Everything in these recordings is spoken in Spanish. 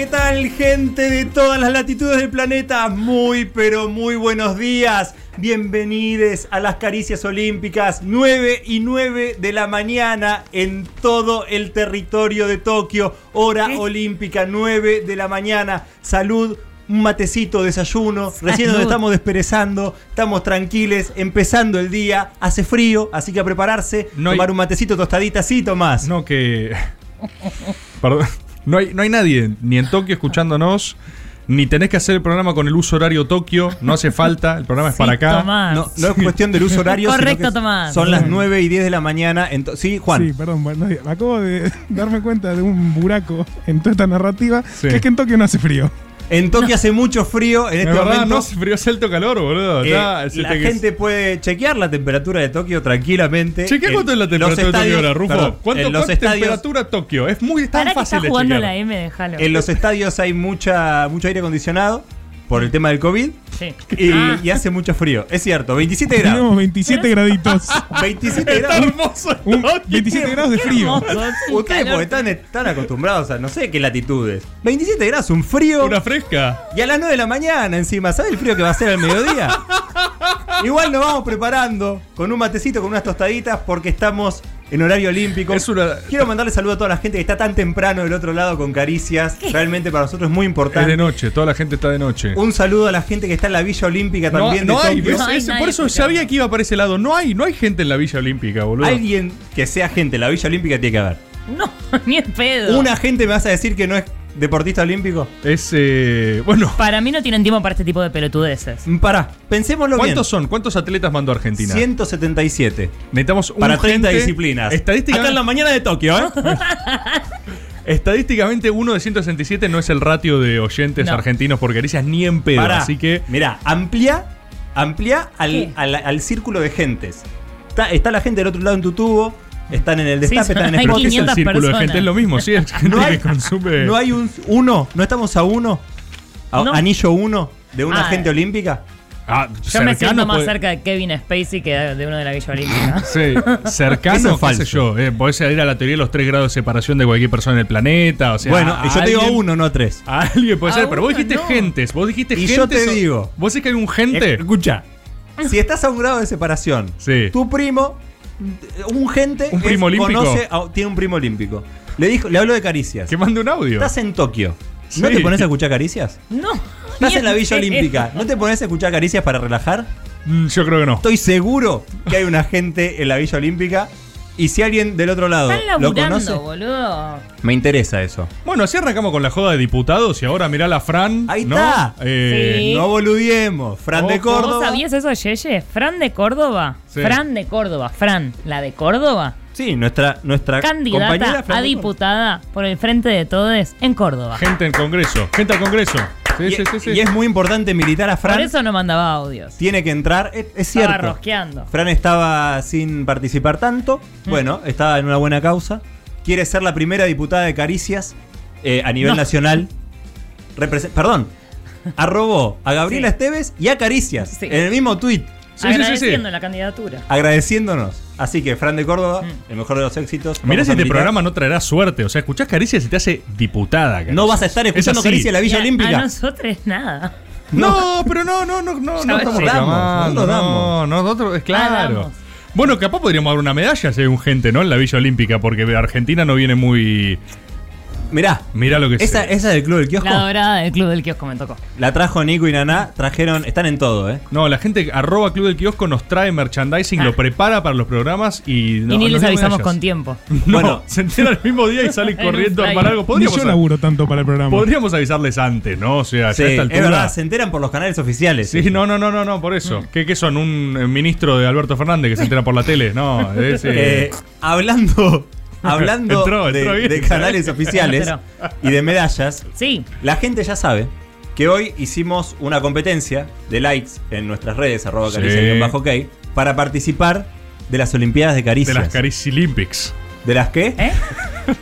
¿qué tal gente de todas las latitudes del planeta? Muy, pero muy buenos días. Bienvenidos a las Caricias Olímpicas, 9 y 9 de la mañana en todo el territorio de Tokio. Hora olímpica, 9 de la mañana. Salud, un matecito, desayuno. Recién nos estamos desperezando, estamos tranquiles, empezando el día. Hace frío, así que a prepararse. No hay- tomar un matecito tostadita, sí, Tomás. No, que. Perdón. No hay, no hay nadie ni en Tokio escuchándonos, ni tenés que hacer el programa con el uso horario Tokio. No hace falta, el programa es para acá. Tomás. No, no es cuestión del uso horario. sino Correcto, que Tomás. Son las Bien. 9 y 10 de la mañana. sí, Juan. Sí, perdón, buenos días. Me acabo de darme cuenta de un buraco en toda esta narrativa, Sí. que es que en Tokio no hace frío. En Tokio hace mucho frío en Es este verdad, momento. no hace frío, es alto calor, boludo. Eh, la te- gente puede chequear la temperatura de Tokio tranquilamente. Chequea cuánto es la temperatura de Tokio estadios- ahora, Rufo. perdón, ¿Cuánto, en los es estadios, temperatura Tokio? Es muy tan que fácil está de jugando chequear. la M, déjalo. en los estadios hay mucha, mucho aire acondicionado por el tema del COVID Sí. y, Ah. y hace mucho frío. Es cierto, 27 grados. Tenemos 27 graditos. 27 Está grados. hermoso. Un 27 grados de frío. hermoso, Ustedes porque están, están acostumbrados a no sé qué latitudes. 27 grados, un frío. Una fresca. Y a las 9 de la mañana encima, ¿sabes el frío que va a ser al mediodía? Igual nos vamos preparando con un matecito, con unas tostaditas, porque estamos en horario olímpico. Es una- Quiero mandarle saludo a toda la gente que está tan temprano del otro lado con caricias. Realmente para nosotros es muy Es de importante. noche, toda la gente está de noche. Un saludo a la gente que está en la Villa Olímpica No, también no de hay, por eso sabía que iba para ese lado. No hay, no hay gente en la Villa Olímpica, boludo. Alguien que sea gente en la Villa Olímpica tiene que haber. No, ni en pedo. ¿Una gente me vas a decir que no es deportista olímpico? Es, eh, bueno, Para mí no tienen tiempo para este tipo de pelotudeces. Mm, Pará, pensémoslo bien. ¿cuántos son? ¿Cuántos atletas mandó Argentina? 177. Necesitamos un Para 30 gente- disciplinas. Acá en Estadísticamente, la mañana de Tokio, ¿eh? estadísticamente, uno de 167 no es el ratio de oyentes No. argentinos por caricias ni en pedo. Pará, Así que Mirá, amplía, amplía al, ¿Qué? al, al círculo de gentes. Está, está la gente del otro lado en tu tubo, están en el destape, están en hay ¿Pero qué es el 500 círculo de personas. gente? Es lo mismo, sí, es gente No hay- que consume. ¿No hay un uno? ¿No estamos a uno? ¿A- No. ¿Anillo uno de una Ah. gente olímpica? Ah, Yo me siento más puede- cerca de Kevin Spacey que de uno de la Villa Olímpica. Sí, cercano, es qué falso. sé yo. Eh, podés ir a la teoría de los tres grados de separación de cualquier persona en el planeta. O sea, bueno, y yo te digo a alguien- uno, no a tres. A alguien puede A ser, pero vos dijiste no. gentes. Vos dijiste Y gentes. yo te o- digo. ¿Vos decís que hay un gente? Escucha, si estás a un grado de separación, Sí. tu primo, un gente, ¿Un primo es- olímpico? conoce a- tiene un primo olímpico. Le dijo, le habló de caricias. Que mande un audio. Estás en Tokio. ¿No Sí. te pones a escuchar caricias? No. Estás en la Villa. Olímpica. ¿No te pones a escuchar caricias para relajar? Mm, Yo creo que no. Estoy seguro que hay una gente en la Villa Olímpica. Y si alguien del otro lado Están lo laburando, conoce, boludo. me interesa eso. Bueno, así arrancamos con la joda de diputados y ahora mirá la Fran. Ahí ¿no? está. Eh, Sí. No boludiemos. Fran de Ojo. Córdoba. ¿Vos sabías eso, Yeye? ¿Fran de Córdoba? Sí. Fran de Córdoba. Fran, la de Córdoba. Sí, nuestra, nuestra compañera Candidata Fran a de diputada por el Frente de Todes en Córdoba. Gente en Congreso. Gente al Congreso. Sí, Y, sí, sí, sí. y es muy importante militar a Por Fran. eso no mandaba audios. Tiene que entrar. Es, es Estaba cierto. rosqueando. Fran estaba sin participar tanto. Mm. Bueno, estaba en una buena causa. Quiere ser la primera diputada de Caricias eh, a nivel No. nacional. Represe- Perdón. Arrobó a Gabriela. Esteves y a Caricias en el mismo tweet. Sí, sí, sí, sí. Agradeciendo la candidatura. Agradeciéndonos. Así que Fran de Córdoba, Mm. el mejor de los éxitos. Mirá si este programa no traerá suerte. O sea, escuchás caricias y te hace diputada. Caricias. No vas a estar Es escuchando así. Caricias en la Villa a- Olímpica. A nosotros nada. No, pero no, no, no, no, no estamos reclamando. No lo damos. No, no, nosotros, es claro. Ah, damos. Bueno, capaz podríamos dar una medalla si hay un gente, ¿no? En la Villa Olímpica, porque Argentina no viene muy. Mirá, Mirá lo que esa, sé. esa del Club del Kiosco. La dorada del club del kiosco me tocó. La trajo Nico y Naná. Trajeron, están en todo, ¿eh? No, la gente arroba Club del Kiosco nos trae merchandising, Ah. lo prepara para los programas y no, y ni les avisamos medallas. con tiempo. No, Bueno. se enteran el mismo día y salen corriendo a flyer. armar algo. Ni Podríamos, yo laburo tanto para el programa. podríamos avisarles antes, ¿no? O sea, Sí, ya a esta es altura. verdad, se enteran por los canales oficiales. Sí, no, no, no, no, no, por Mm. eso. ¿Qué, qué son? ¿Un eh, ministro de Alberto Fernández que se entera por la tele? No, es. eh, Eh, hablando hablando Entró, entró de, de canales oficiales y de medallas, Sí. la gente ya sabe que hoy hicimos una competencia de likes en nuestras redes, arroba Sí. caricia-ok, para participar de las Olimpiadas de de Caricias. las Caricilympics. ¿De las qué? ¿Eh?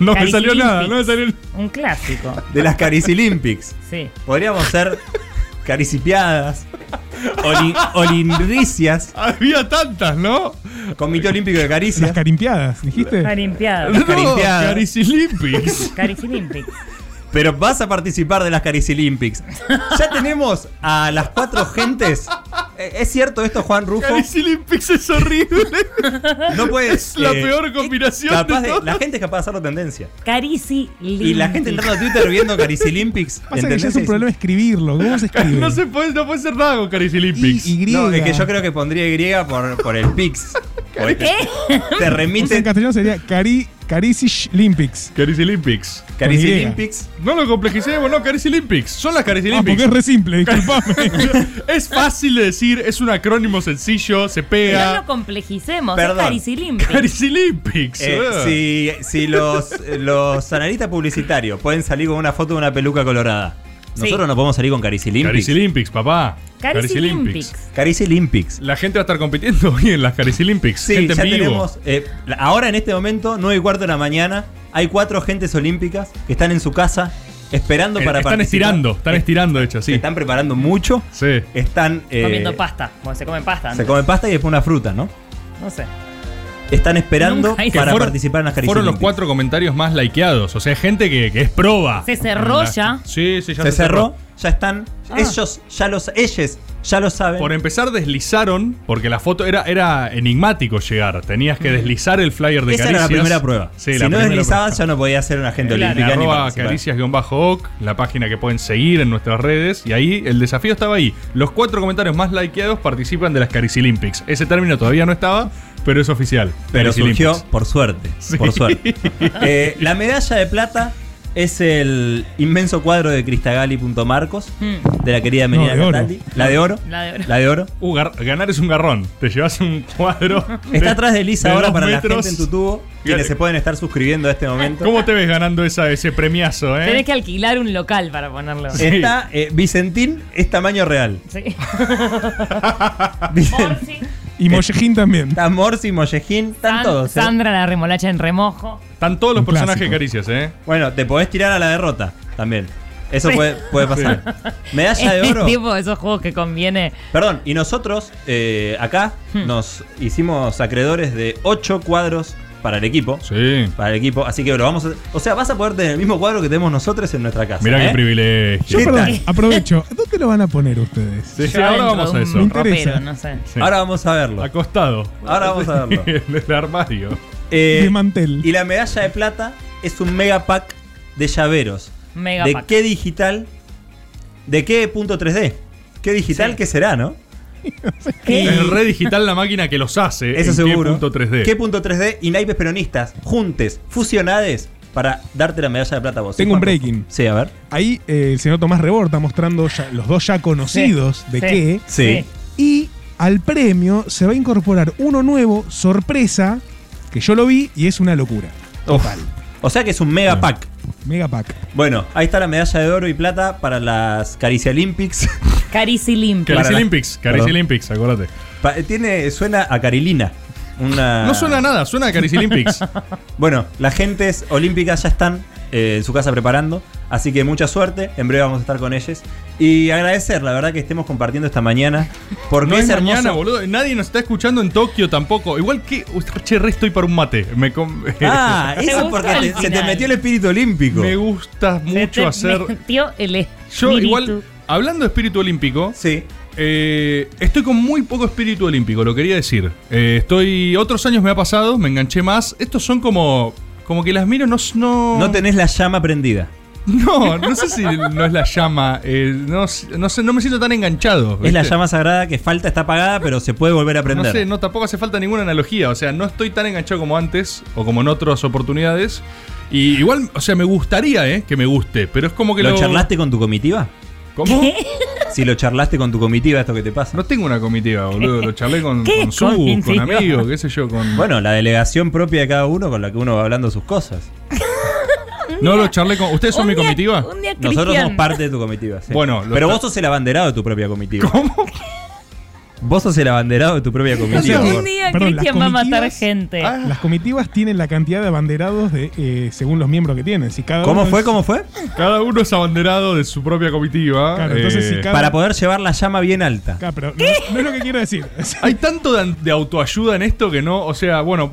No me salió nada, no me salió. Un clásico. De las Caricilympics. Sí. Podríamos ser caricipiadas, oli- olindricias, Había tantas, ¿no? Comité Olímpico de Las Caricias. carimpiadas, dijiste. Carimpiada. Carimpiadas. Caricilympics. Caricilympics. pero vas a participar de las Carici Olympics. Ya tenemos a las cuatro gentes. Eh, ¿Es cierto esto, Juan Rufo? Carici Olympics es horrible. No puedes. Es la eh, peor combinación capaz de de- todas. La gente es capaz de hacerlo tendencia. Carici Y la gente entrando a Twitter viendo Carici Olympics. Pasa que ya es un problema escribirlo. ¿Cómo se escribe? No se puede, no puede ser nada con Carici Olympics. Y, y No, es que yo creo que pondría Y por, por el Pix. ¿Qué? Te O sea, en remite castellano sería Cari, Caricish Olympics. Carici Olympics. Carici. Olympics. No lo complejicemos, no, Carici Olympics. Son las Carici Ah, porque Olympics. es re simple, disculpame. es fácil de decir, es un acrónimo sencillo, se No pega. lo complejicemos, Perdón. es Carici Olympics. Carici Olympics. Eh, ah. si, si los, los analistas publicitarios pueden salir con una foto de una peluca colorada. Nosotros no podemos salir con Carici Olympics. Carici Olympics, papá. Carici Olympics. Carici Olympics. La gente va a estar compitiendo hoy en las Carici Olympics. Sí, gente ya en vivo. tenemos. eh, la- ahora en este momento, 9 y cuarto de la mañana, hay cuatro gentes olímpicas que están en su casa esperando Eh, para están participar. estirando, están estirando, de hecho, Se sí. están preparando mucho. Sí. Están. eh, Comiendo pasta. Bueno, se comen pasta. Se antes. come pasta y después una fruta, ¿no? No sé. Están esperando Nunca para Fueron- participar en las Carici Fueron los cuatro comentarios más likeados. O sea, gente que, que es proba. ¿Se cerró ya? Sí, sí, ya Se cerró, ya están. Ah. Ellos ya los. Ellos ya lo saben. Por empezar, deslizaron, porque la foto era, era enigmático llegar. Tenías que deslizar el flyer de Esa Caricias. era la primera prueba. Sí, si la no primera deslizabas, prueba. ya no podías ser un agente Claro. olímpica ni arroba participar. caricias-oc, la página que pueden seguir en nuestras redes. Y ahí el desafío estaba ahí. Los cuatro comentarios más likeados participan de las Carici Olympics. Ese término todavía no estaba, pero es oficial. Pero surgió Olympics. por suerte. Sí. Por suerte. Eh, la medalla de plata es el inmenso cuadro de cristagali.marcos Mm. de la querida No, Menina. Cataldi. La de oro. La de oro. La de oro. Uh, ganar es un garrón. Te llevas un cuadro. Está atrás de Lisa de ahora para metros. la gente en tu tubo, quienes se pueden estar suscribiendo a este momento. ¿Cómo te ves ganando esa, ese premiazo, eh? Tenés que alquilar un local para ponerlo. Sí. Está eh, Vicentín, es tamaño real. Sí. Vicen- Morsi, Y Mollejín también. Está Morsi, Mollejín, están San- todos. ¿eh? Sandra la remolacha en remojo. Están todos los Un personajes de clásico. caricias, eh. Bueno, te podés tirar a la derrota también. Eso Sí. puede, puede pasar. Medalla de Es oro. tipo de esos juegos que conviene. Perdón, y nosotros eh, acá Hmm. nos hicimos acreedores de 8 cuadros para el equipo. Sí. Para el equipo, así que lo vamos a. O sea, vas a poder tener el mismo cuadro que tenemos nosotros en nuestra casa. Mirá ¿eh? qué privilegio. Yo, ¿Qué perdón, aprovecho. ¿Dónde lo van a poner ustedes? Sí, sí, Yo ahora vamos a eso. Me interesa. ropero, no sé. Sí. Ahora vamos a verlo. Acostado. Ahora vamos a verlo. en el armario. Eh, De mantel. y la medalla de plata es un mega pack de llaveros. Mega ¿De pack. qué digital? ¿De qué punto 3D? ¿Qué digital Sí. qué será, no? ¿Qué? Es re digital la máquina que los hace. Eso en seguro. qué punto 3D. ¿Qué punto 3D? Y naipes peronistas, juntes, fusionades para darte la medalla de plata a vos. Tengo ¿Sí, un breaking. Sí, a ver. Ahí eh, el señor Tomás Rebor está mostrando ya- los dos ya conocidos de sí. qué. Sí. Y al premio se va a incorporar uno nuevo, sorpresa, que yo lo vi y es una locura. Total. O sea que es un mega pack. Mega pack. Bueno, ahí está la medalla de oro y plata para las Caricia Olympics. La- Olympics. Perdón. Olympics, acuérdate. Pa- Tiene, suena a Carilina. Una... No suena a nada, suena a Caricia Olympics. Bueno, las gentes olímpicas ya están eh, en su casa preparando. Así que mucha suerte. En breve vamos a estar con ellos. Y agradecer, la verdad, que estemos compartiendo esta mañana. Porque No es es hermoso. mañana, boludo. Nadie nos está escuchando en Tokio tampoco. Igual que. Uy, Che, re estoy para un mate. Me, com- Ah, ¿Te eso es gusta porque al te- se te final? metió el espíritu olímpico. me gusta Se mucho te hacer. metió el Yo, espíritu. igual, hablando de espíritu olímpico, Sí. eh, estoy con muy poco espíritu olímpico, lo quería decir. Eh, estoy. Otros años me ha pasado, me enganché más. Estos son como. Como que las miro, no. No, No tenés la llama prendida. No, no sé si no es la llama. eh, no, no sé, no me siento tan enganchado. Es la llama sagrada que falta, está apagada, pero se puede volver a No prender. sé, no, tampoco hace falta ninguna analogía. O sea, no estoy tan enganchado como antes o como en otras oportunidades. Y igual, o sea, me gustaría, ¿eh? Que me guste, pero es como que ¿Lo, lo. charlaste con tu comitiva? ¿Cómo? Si lo charlaste con tu comitiva, esto que te pasa. No tengo una comitiva, boludo. Lo charlé con, ¿Qué con Su, con amigos, qué sé yo, con. Bueno, la delegación propia de cada uno con la que uno va hablando sus cosas. no lo charlé con. ¿Ustedes son mi comitiva? Un día Nosotros somos parte de tu comitiva. sí. Bueno, pero está- vos sos el abanderado de tu propia comitiva. ¿Cómo? Vos sos el abanderado de tu propia comitiva. Un día Perdón, Cristian va a matar comitivas- gente. Ah. Las comitivas tienen la cantidad de abanderados de, eh, según los miembros que tienen. Si cada ¿Cómo uno fue? es- ¿Cómo fue? Cada uno es abanderado de su propia comitiva. Claro, entonces Eh, si cada- Para poder llevar la llama bien alta. Claro, pero no, no es lo que quiero decir. Hay tanto de, de autoayuda en esto que no, o sea, bueno,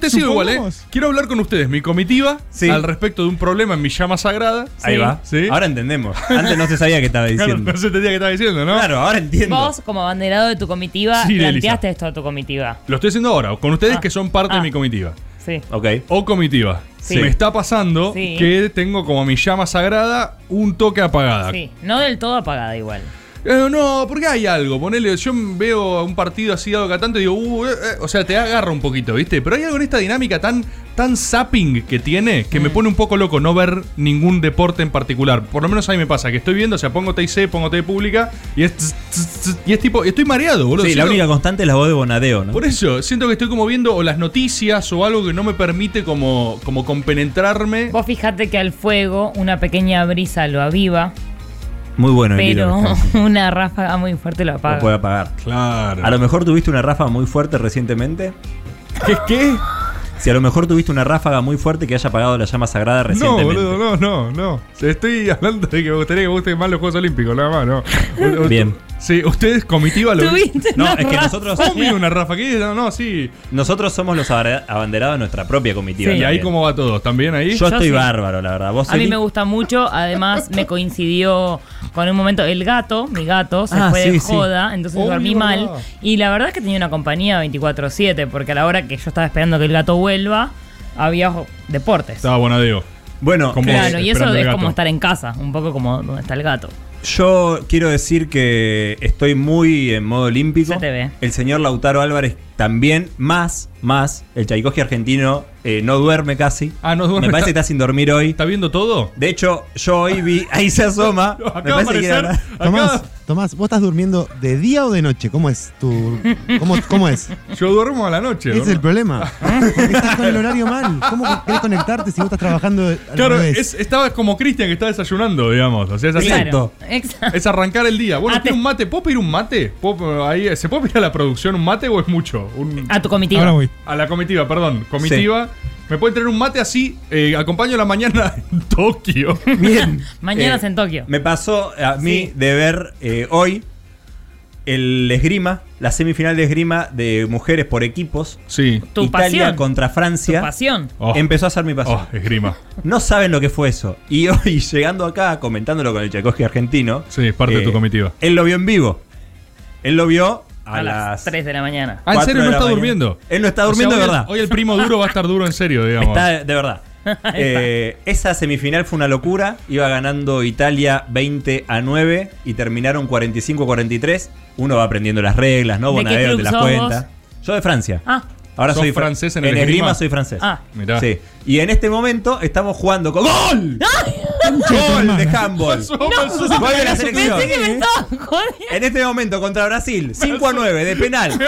te sigo igual, ¿eh? Quiero hablar con ustedes, mi comitiva, Sí. al respecto de un problema en mi llama sagrada. Ahí va. Sí. Ahora entendemos. Antes no se sabía qué estaba Claro, diciendo. no se entendía qué estaba diciendo, ¿no? Claro, ahora entiendo. Vos, como abanderado de tu comitiva, Sí, planteaste Elisa. esto a tu comitiva. Lo estoy haciendo ahora, con ustedes Ah. que son parte de Ah. mi comitiva. Sí. Ok. O comitiva. Sí. Me está pasando Sí. que tengo como mi llama sagrada un toque apagada. Sí. No del todo apagada igual. Eh, no, porque hay algo. Ponele, yo veo un partido así dado cada tanto y digo, uh, eh, eh, o sea, te agarra un poquito, ¿viste? Pero hay algo en esta dinámica tan, tan zapping que tiene que Mm. me pone un poco loco no ver ningún deporte en particular. Por lo menos a mí me pasa, que estoy viendo, o sea, pongo TIC, pongo TV pública y es, tss, tss, tss, y es tipo, estoy mareado, boludo. Sí, la única constante es la voz de Bonadeo, ¿no? Por eso, siento que estoy como viendo o las noticias o algo que no me permite como, como compenetrarme. Vos fijate que al fuego una pequeña brisa lo aviva, Muy bueno el pero una ráfaga muy fuerte lo Lo apaga. puede apagar. Claro. A lo mejor tuviste una ráfaga muy fuerte recientemente. ¿Qué? ¿Qué? Si a lo mejor tuviste una ráfaga muy fuerte que haya apagado la llama sagrada No, recientemente. boludo, no, no, no. Estoy hablando de que me gustaría que gusten más los Juegos Olímpicos, nada más, no. Bien. Sí, ustedes comitiva lo Tuviste No, es que ráfaga. nosotros, ¿Cómo viene una? ¿Qué? No, no, sí. nosotros somos los abandera- abanderados de nuestra propia comitiva. Sí. ¿Y ahí cómo va todo? ¿También ahí? Yo, Yo estoy sí. bárbaro, la verdad. ¿Vos, A mí me gusta mucho, además me coincidió con un momento, el gato, mi gato, se Ah, fue sí, de sí. joda, entonces dormí mal. Y la verdad es que tenía una compañía 24-7, porque a la hora que yo estaba esperando que el gato vuelva, había jo- deportes. Estaba. Bueno, Como- Claro, y eso es como estar en casa, un poco como donde está el gato. yo quiero decir que estoy muy en modo olímpico. Se te ve. El señor Lautaro Álvarez también, más, más. El Tchaikovsky argentino eh, no duerme casi. Ah, no duerme, Me parece que está- sin dormir hoy. ¿Está viendo todo? De hecho, yo hoy vi, ahí se asoma. Acaba me de parece que era aparecer. verdad. Tomás, ¿vos estás durmiendo de día o de noche? ¿Cómo es tu. ¿Cómo, cómo es? yo duermo a la noche. Ese es el problema. Porque estás con el horario mal. ¿Cómo querés conectarte si vos estás trabajando al Claro, es- estaba como Cristian que está desayunando, digamos. O sea, es así. Exacto. Claro, exacto. Es arrancar el día. Bueno, Ah, ¿quiere te- un mate? ¿Puedo pedir un mate? ¿Puedo- ahí, ¿Se puede pedir a la producción un mate o es mucho? Un- A tu comitiva. Ahora voy. a la comitiva, perdón. Comitiva. ¿Me pueden traer un mate así? Eh, acompaño la mañana en Tokio. Bien. Mañanas Eh, en Tokio. Me pasó a mí Sí. de ver eh, hoy el esgrima, la semifinal de esgrima de mujeres por equipos. Sí. Tu Italia pasión. contra Tu Francia. pasión. Oh, Empezó a ser mi pasión. oh, esgrima. No saben lo que fue eso. Y hoy, llegando acá, comentándolo con el Tchaikovsky argentino. Sí, es parte de tu comitiva. Él lo vio en vivo. Él lo vio a, A las las 3 de la mañana. Ah, ¿en 4 serio no está mañana. durmiendo? Él no está O sea, durmiendo hoy de verdad. Hoy el primo duro va a estar duro en serio, digamos. Está de, verdad. Eh, esa semifinal fue una locura. Iba ganando Italia 20 a 9 y terminaron 45 a 43. Uno va aprendiendo las reglas, ¿no? ¿De qué Bonadeo te las cuenta. Yo de Francia. Ah, Ahora ¿Sos soy fr- francés en el esgrima? esgrima? soy francés. Ah. Mirá. Sí. Y en este momento estamos jugando con ¡Gol! ¡Gol de handball! Gol de la selección. pensé que me estaba jodiendo. En este momento contra Brasil, 5 a 9 de penal.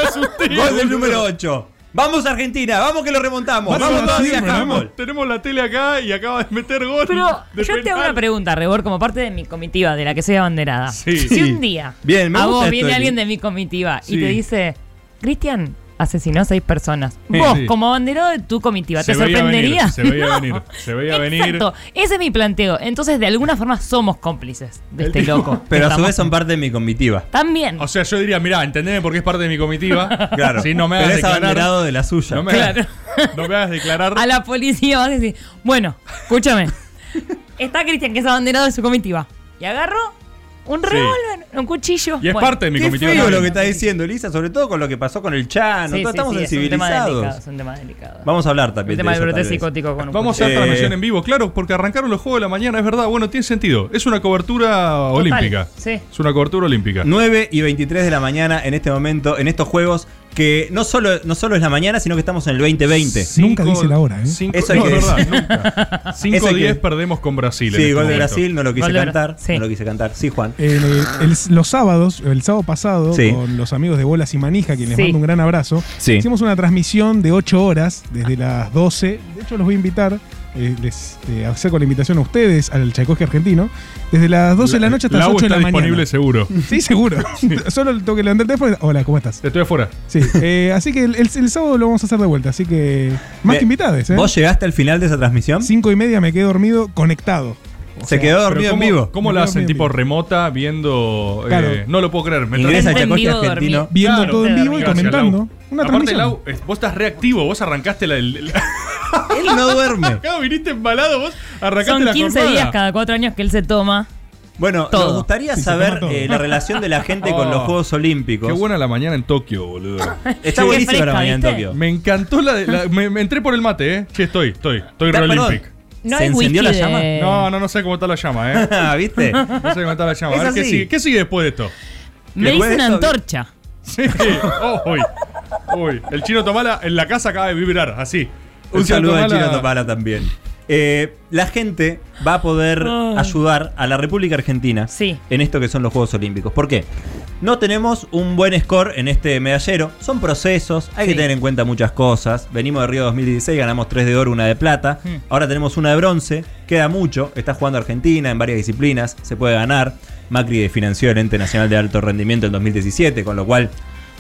Gol del número 8. Vamos Argentina, vamos que lo remontamos. Vamos Vamos a handball. Tenemos, tenemos la tele acá y acaba de meter gol. Pero de yo te hago una pregunta, Rebor, como parte de mi comitiva, de la que soy abanderada. Sí. Si un día Bien, me a gusta vos esto, viene Eli. alguien de mi comitiva Sí. y te dice, Cristian asesinó a seis personas. Sí, Vos, sí. como abanderado de tu comitiva, ¿te Se sorprendería? venir, se veía venir, se veía venir. Exacto, ese es mi planteo. Entonces, de alguna forma, somos cómplices de este loco. Pero a su vez son parte de mi comitiva. También. O sea, yo diría, mirá, entendeme por qué es parte de mi comitiva. Claro. Sí, no me hagas declarar. abanderado de la suya. No me, Claro. hagas, no me hagas declarar. a la policía vas a decir, bueno, escúchame. Está Cristian, que es abanderado de su comitiva. Y agarró un Sí. revólver, un cuchillo. Y es Bueno. parte de mi feo también. lo que está diciendo Elisa, sobre todo con lo que pasó con el Chano. Sí, todos sí, estamos sí, es un tema delicado, sensibilizados. es un tema delicado. Vamos a hablar un también tema de brote psicótico con un Vamos a hacer Eh, transmisión en vivo, claro, porque arrancaron los Juegos de la Mañana, es verdad. Bueno, tiene sentido. Es una cobertura olímpica. sí. Es una cobertura olímpica. 9 y 23 de la mañana en este momento, en estos juegos, que no solo, no solo es la mañana, sino que estamos en el 2020. Nunca dice la hora, ¿eh? Cinco, Eso hay no, que es verdad, decir. nunca. Eso hay 5-10 que- perdemos con Brasil. en Sí, este gol de momento. Brasil, no lo quise de cantar. sí. No lo quise cantar. Sí, Juan. El- el- los sábados, el sábado pasado, Sí. con los amigos de Bolas y Manija, quienes Sí. mando un gran abrazo, Sí. hicimos una transmisión de 8 horas, desde las 12. De hecho, los voy a invitar eh, les eh, acerco la invitación a ustedes al Tchaikovsky argentino, desde las 12 de la noche hasta las Lau 8 de la mañana. disponible seguro. Sí, seguro. Solo tengo que levantar el teléfono. y- Hola, ¿cómo estás? Estoy afuera. Sí, eh, así que el, el- el sábado lo vamos a hacer de vuelta, así que más Ve- que invitados, ¿eh? ¿Vos llegaste al final de esa transmisión? Cinco y media me quedé dormido conectado. O Se sea, quedó Pero dormido en ¿cómo, vivo. ¿Cómo hacen? dormido en Tipo vivo. remota, viendo. Claro. eh, no lo puedo creer. Me Ingresa a En Tchaikovsky vivo argentino. Viendo Claro. todo en vivo y Gracias, comentando. Lau. Una Aparte, transmisión. Lau, es- vos estás reactivo, vos arrancaste la. el- el- Él no duerme. Acá viniste embalado, vos arrancaste Son la 15 jornada. días cada cuatro años que él se toma. Bueno, Todo. nos gustaría Sí, saber eh, la relación de la gente con Oh. los Juegos Olímpicos. Qué buena la mañana en Tokio, boludo. Está buenísima fresca, la mañana en. Tokio. Me encantó la, de- la- me, me entré por el mate, eh. Sí, estoy, estoy. Estoy Da- re perdón. Olympic. No ¿Se encendió la llama? de- No, no, no sé cómo está la llama, eh. Ah, ¿Viste? No sé cómo está la llama. Es A ver, ¿qué sigue? ¿Qué sigue después de esto? Me hice una antorcha. Sí. Oh, uy. Uy. El chino Tomala en la casa acaba de vibrar, así. Un saludo al Tomala- chino Topala también. Eh, la gente va a poder Ay. ayudar a la República Argentina Sí. en esto que son los Juegos Olímpicos. ¿Por qué? No tenemos un buen score en este medallero. Son procesos, hay que tener en cuenta muchas cosas. Venimos de Río 2016, ganamos 3 de oro, una de plata. Hmm. Ahora tenemos una de bronce. Queda mucho. Está jugando Argentina en varias disciplinas. Se puede ganar. Macri financió el Ente Nacional de Alto Rendimiento en 2017, con lo cual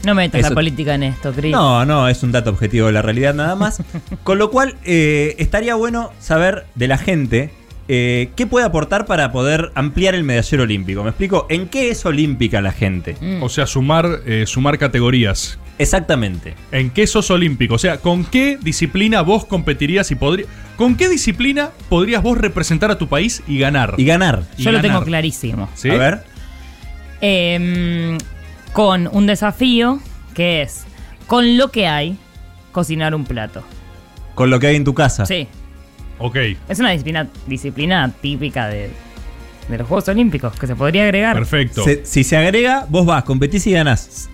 No metas Eso- la política en esto, Chris. no, no, es un dato objetivo de la realidad nada más. Con lo cual, eh, estaría bueno saber de la gente eh, qué puede aportar para poder ampliar el medallero olímpico. ¿Me explico? ¿En qué es olímpica la gente? Mm. O sea, sumar, eh, sumar categorías. Exactamente. ¿En qué sos olímpico? O sea, ¿con qué disciplina vos competirías y podrías... ¿Con qué disciplina podrías vos representar a tu país y ganar? Y ganar. y Yo lo tengo clarísimo. ¿Sí? A ver. Em, con un desafío que es, con lo que hay, cocinar un plato. Con lo que hay en tu casa. Sí. Ok. Es una disciplina, disciplina típica de, de los Juegos Olímpicos que se podría agregar. Perfecto. Se- si se agrega, vos vas, competís y ganás.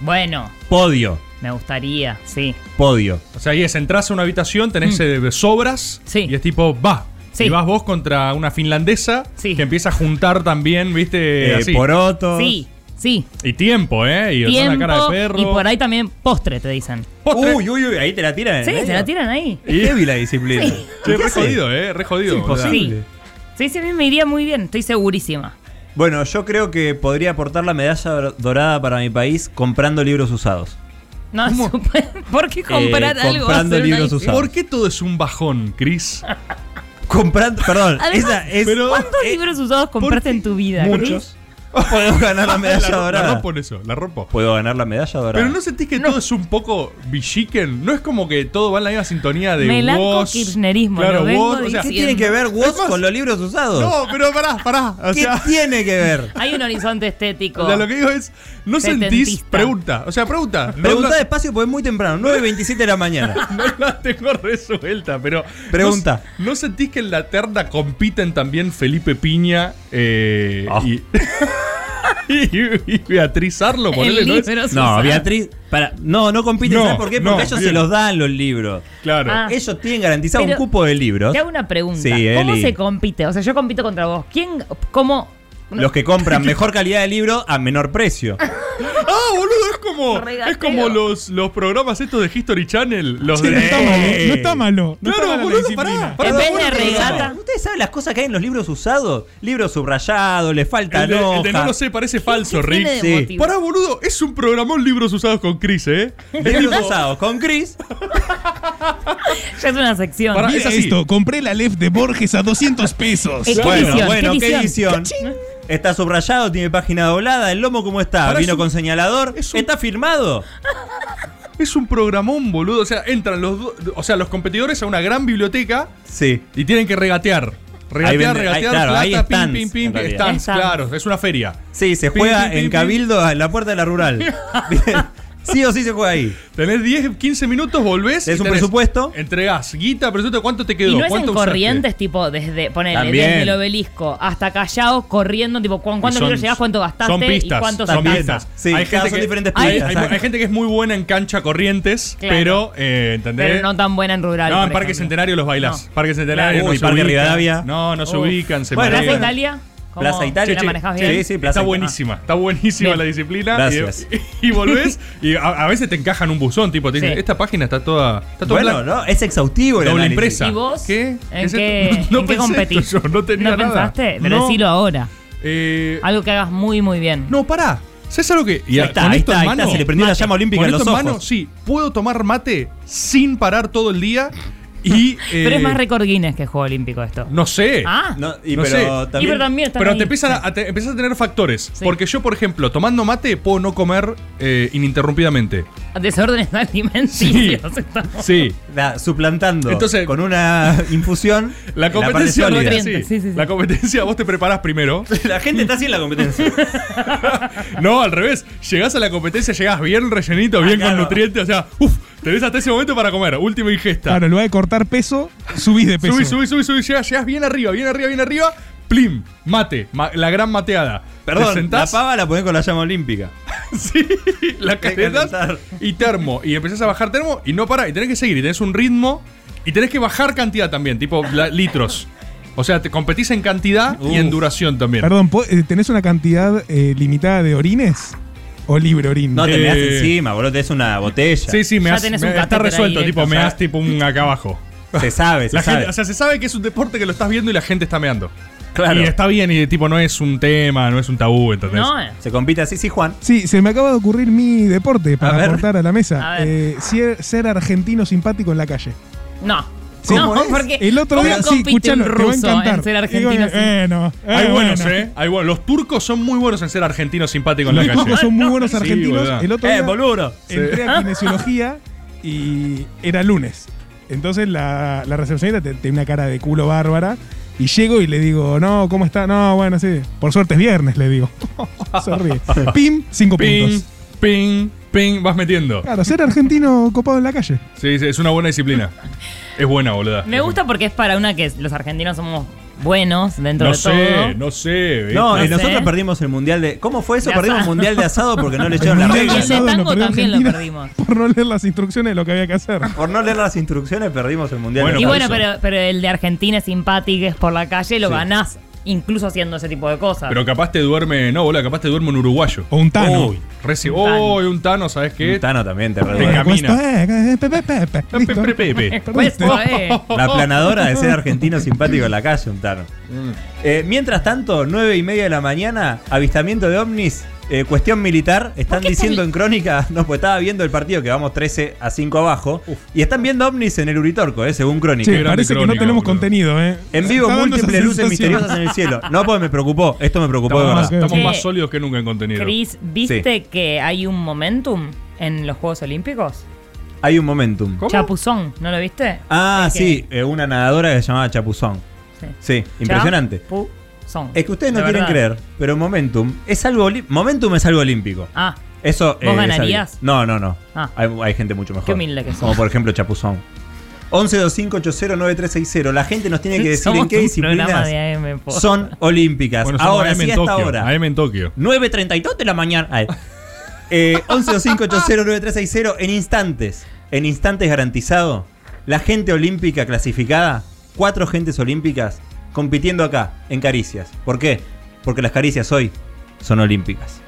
Bueno, Podio. me gustaría, sí. Podio. O sea, ahí es, entras a una habitación, tenés eh, sobras Mm. Sí. y es tipo, va. Sí. Y vas vos contra una finlandesa Sí. que empieza a juntar también, viste, Eh, así. porotos. Sí, sí. Y tiempo, ¿eh? Y una Tiempo cara de perro. y por ahí también postre, te dicen. Postre. Uy, uy, uy, ahí te la tiran. Sí, medio. la tiran ahí. Es heavy la disciplina. Sí. Che, ¿Qué re hace? jodido, ¿eh? Re jodido. Es imposible. Sí. Sí, sí, a mí me iría muy bien, estoy segurísima. Bueno, yo creo que podría aportar la medalla dorada para mi país comprando libros usados. No, ¿por qué comprar Eh, algo? comprando una libros usados. ¿Por qué todo es un bajón, Chris? Comprando, perdón, Además, esa es. pero- ¿Cuántos eh, libros usados compraste en tu vida? Muchos. Puedo ganar la medalla la, la dorada. rompo en eso, la rompo. Puedo ganar la medalla dorada. Pero no sentís que todo es un poco bichiquen. No es como que todo va en la misma sintonía de Melanco Woz. kirchnerismo, Claro, Woz, o sea, ¿Qué tiene que ver Woz con los libros usados? No, pero pará, pará. O ¿Qué sea, tiene que ver? Hay un horizonte estético. o sea, lo que digo es, no sentís, pregunta, o sea, pregunta. No Pregunta la- despacio porque es muy temprano, 9.27 de la mañana. No la tengo resuelta, pero. Pregunta. ¿No, no sentís que en la terna compiten también Felipe Piña eh, Ah. y, y, y Beatriz Arlo? Ponele, El ¿no? Es- No. Beatriz, para, no, no compiten, No, ¿sabes por qué? no, Porque ellos bien. se los dan los libros. Claro. Ah. Ellos tienen garantizado un cupo de libros. Te hago una pregunta. Sí, ¿Cómo Eli. se compite? O sea, yo compito contra vos. ¿Quién, cómo? Los que compran mejor calidad de libro a menor precio. Ah, boludo, es como, Regateo. es como los, los programas estos de History Channel. Los Sí, de no está malo, no está malo. No Claro, está mala la boludo, disciplina. pará, pará. En vez bueno, de regata. ¿Ustedes saben las cosas que hay en los libros usados? Libros subrayados, le falta El de, el de no lo sé, parece falso, ¿Qué Rick. de Sí. Pará, boludo, es un programón libros usados con Chris, ¿eh? Libros usados con Chris. Ya es una sección. Pará, Mira es así. esto, compré la Lef de Borges a 200 pesos. ¿Qué bueno, edición? bueno, ¿Qué ¿qué edición? edición? Está subrayado, tiene página doblada. ¿El lomo cómo está? Pará, ¿Vino es un- con señalador? es un- ¿Está firmado? Es un programón, boludo. O sea, entran los do- o sea, los competidores a una gran biblioteca Sí. y tienen que regatear. Regatear, Ahí vende- regatear, ahí- claro, plata, hay pim, stands, pim, pim, en realidad. stands, Stands. claro, es una feria. Sí, se Pim, juega pim, pim, en pim. Cabildo, en la puerta de la rural. sí o sí se juega ahí. Tenés 10, 15 minutos, volvés. Y un presupuesto. Entregás guita, presupuesto, ¿cuánto te quedó? Y no es en corrientes, tipo, desde, ponele, También. desde el obelisco hasta Callao, corriendo, tipo, ¿cu- ¿cuántos son- llegás, cuánto gastaste Son pistas, y cuánto son pistas. Sí, cada- son diferentes hay, pistas, hay- hay gente que es muy buena en cancha corrientes, Claro. pero, eh, ¿entendés? Pero no tan buena en rural. No, en Parque ejemplo. Centenario los bailás. No. Parque Centenario Claro. no Uy, se Parque. Rivadavia. No, no se ubican, se Bueno, ¿Plaza. Italia? ¿Cómo Plaza Italia. la manejás bien? Sí, sí, Plaza Está buenísima, está buenísima Bien. la disciplina. Gracias. Y, y volvés y a, a veces te encajan un buzón, tipo, te dicen, Sí. esta página está toda. Está Bueno, no, es exhaustivo el Doble análisis. impresa. ¿Y vos? ¿Qué? ¿En ¿Qué es esto? No en qué competís? esto yo, no tenía nada. pensaste? Pero No. decilo ahora. Eh, Algo que hagas muy, muy bien. no, pará. ¿Sabes algo que.? y Ahí está, con ahí esto está, en ahí está, mano- se le prendió la llama olímpica con en los esto en mano, sí. Puedo tomar mate sin parar todo el día y. Pero eh, es más récord Guinness que Juego Olímpico esto. No sé. Ah, No, y No pero sé. también, y pero también están Pero ahí. te empiezan a, te- empiezas a tener factores. Sí. Porque yo, por ejemplo, tomando mate, puedo no comer eh, ininterrumpidamente. Desórdenes alimenticios. Sí. la- suplantando Entonces- con una infusión La competencia sí, sí, sí. La competencia, vos te preparás primero. La gente está así en la competencia. No, al revés. Llegás a la competencia, llegás bien rellenito, bien con claro. nutrientes. O sea, uff, tenés hasta ese momento para comer. Última ingesta. Claro, en lugar de cortar peso, subís de peso. Subí, subí, subí, subí. Llegás, llegás bien arriba, bien arriba, bien arriba. Plim, mate, ma- la gran mateada. Te Perdón, la sentás, pava la ponés con la llama olímpica. sí, la que y termo. Y empezás a bajar termo y no para. Y tenés que seguir. Y tenés un ritmo. Y tenés que bajar cantidad también, tipo la- litros. O sea, te competís en cantidad y en Uf. duración también. Perdón, ¿po- eh, ¿tenés una cantidad eh, limitada de orines? ¿O libre orín? No te Eh, me das encima, boludo, tenés una botella. Sí, sí, me Ya has- tenés me- un está catéter resuelto. Tipo, me das tipo un acá abajo. Se sabe, se La sabe. gente, o sea, se sabe que es un deporte que lo estás viendo y la gente está meando. claro. Y está bien, y tipo, no es un tema, no es un tabú, ¿entendés? No, eh. Se compite así, sí, Juan. Sí, se me acaba de ocurrir mi deporte para ver. aportar a la mesa. A ver. Eh, ser, ser argentino simpático en la calle. no. ¿Cómo no, es? porque El otro ¿cómo día, sí, compite un escuchalo, te va a ruso encantar. en ser argentino eh, Hay buenos, bueno. ¿eh? Hay buenos. Los turcos son muy buenos en ser argentinos simpáticos en la Los calle. turcos son muy buenos argentinos. el otro Eh, día boludo. entré a kinesiología y era lunes. Entonces la, la recepcionista te- tenía una cara de culo bárbara. Y llego y le digo, no, ¿cómo está? No, bueno, sí. Por suerte es viernes, le digo. Ríe. Pim, cinco Ping, puntos. ping, ping, vas metiendo. Claro, ser argentino copado en la calle. Sí, sí, es una buena disciplina. Es buena, boluda. Me gusta porque es para una que los argentinos somos buenos dentro No de todo. sé, no sé. ¿viste? No, No y nosotros sé. perdimos el mundial de. ¿Cómo fue eso? De Perdimos el mundial de asado porque no le echaron de Y el de tango también lo perdimos. Por no leer las instrucciones de lo que había que hacer. Por no leer las instrucciones, perdimos el mundial Bueno, de Y bueno, pero el de Argentina es simpático, es por la calle, lo Sí. ganás incluso haciendo ese tipo de cosas. Pero capaz te duerme. No, boluda, capaz te duerme un uruguayo. O un tano. Uy, reci- Un tano. Uy, un tano, ¿sabes qué? Un Tano también te reduele. Cuesta, eh, eh. Listo. Pepe, pepe. Eh. La planadora de ser argentino simpático en la calle, un Tano. Mm. Eh, mientras tanto, 9 y media de la mañana, avistamiento de ovnis, eh, cuestión militar. Están diciendo están- en crónica, no, pues estaba viendo el partido que vamos 13 a 5 abajo. Y están viendo ovnis en el Uritorco, eh, según crónica. Sí, grande parece que no crónica, tenemos contenido, ¿eh? En vivo, múltiples luces misteriosas en el cielo. No, pues me preocupó. Esto me preocupó de Estamos, verdad. más, estamos Sí. más sólidos que nunca en contenido. Chris, ¿viste que hay un momentum en los Juegos Olímpicos? Hay un momentum. ¿Cómo? Chapuzón, ¿no lo viste? Ah, Es que- sí, eh, una nadadora que se llamaba Chapuzón. Sí. Sí, impresionante. Chapuzón. Es que ustedes no quieren verdad. creer, pero Momentum es algo Momentum es algo olímpico. Ah, Eso ¿Vos ganarías? No, no, no. Ah. Hay, hay gente mucho mejor. Qué humilde que. Como por ejemplo Chapuzón. 1125809360. La gente nos tiene que decir somos en qué disciplinas de AM, son olímpicas. Bueno, ahora AM sí en hasta Tokio. ahora. AM en Tokio. 9.32 de la mañana. Eh, 1125809360 en instantes. En instantes garantizado. La gente olímpica clasificada. Cuatro gentes olímpicas compitiendo acá, en Caricias. ¿Por qué? Porque las caricias hoy son olímpicas.